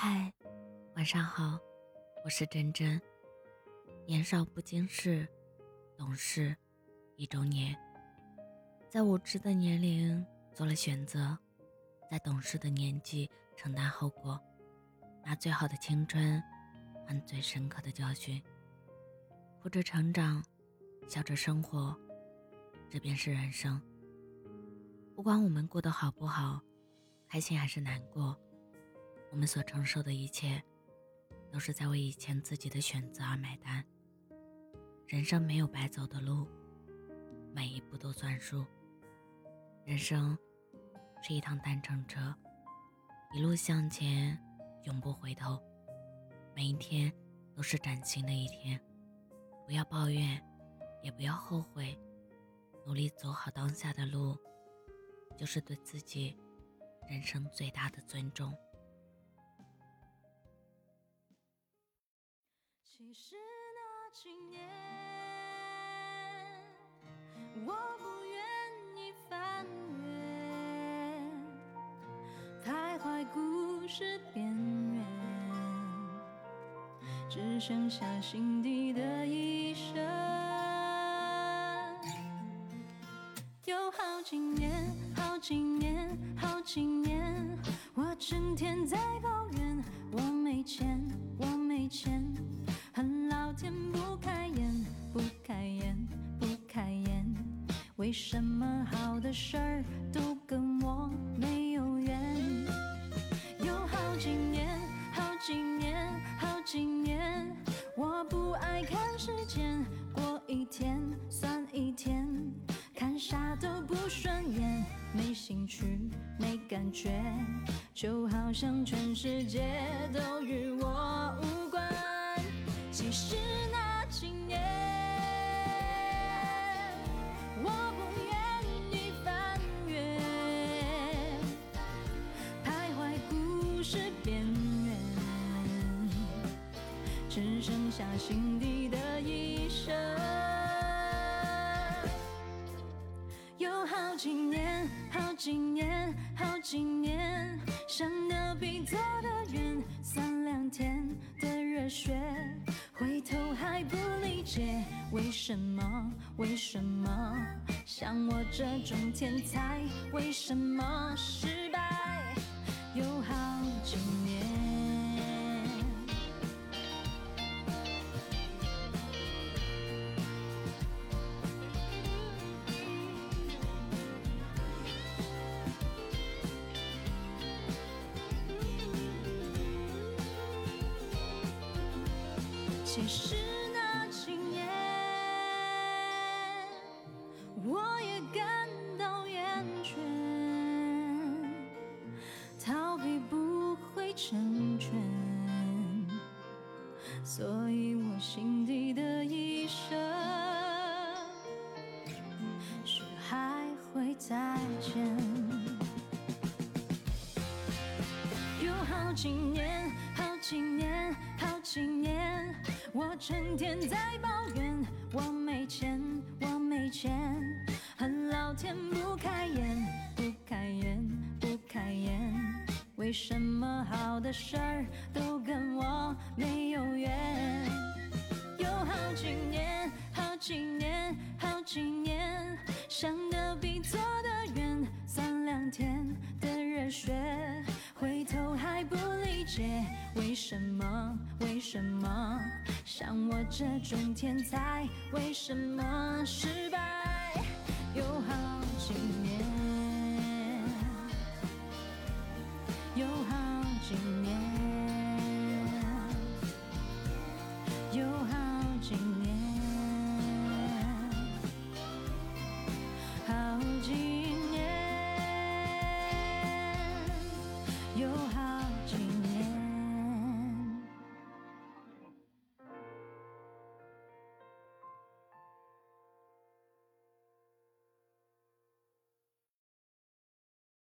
嗨，晚上好，我是真真。年少不经事，懂事一周年。在无知的年龄做了选择，在懂事的年纪承担后果，拿最好的青春换最深刻的教训。哭着成长，笑着生活，这便是人生。不管我们过得好不好，开心还是难过。我们所承受的一切，都是在为以前自己的选择而买单。人生没有白走的路，每一步都算数。人生是一趟单程车，一路向前，永不回头。每一天都是崭新的一天，不要抱怨，也不要后悔，努力走好当下的路，就是对自己人生最大的尊重。其实那几年，我不愿意翻阅，徘徊故事边缘，只剩下心底的一声。有好几年，好几年，好几年，我整天在抱怨我没钱，我没钱。不开眼，不开眼，不开眼，为什么好的事儿都跟我没有缘？有好几年，好几年，好几年，我不爱看时间，过一天算一天，看啥都不顺眼，没兴趣，没感觉，就好像全世界都与我无。下心底的一声。有好几年，好几年，好几年，想的比做的远，三两天的热血，回头还不理解，为什么？为什么？像我这种天才，为什么失败？有好几年。其实那几年，我也感到厌倦，逃避不会成全，所以我心底的一声是还会再见。有好几年，好几年，好几。我成天在抱怨，我没钱，我没钱，恨老天不开眼，不开眼，不开眼，为什么好的事儿都跟我没有缘？有好几年，好几年，好几，解，为什么？为什么？像我这种天才，为什么失败又好？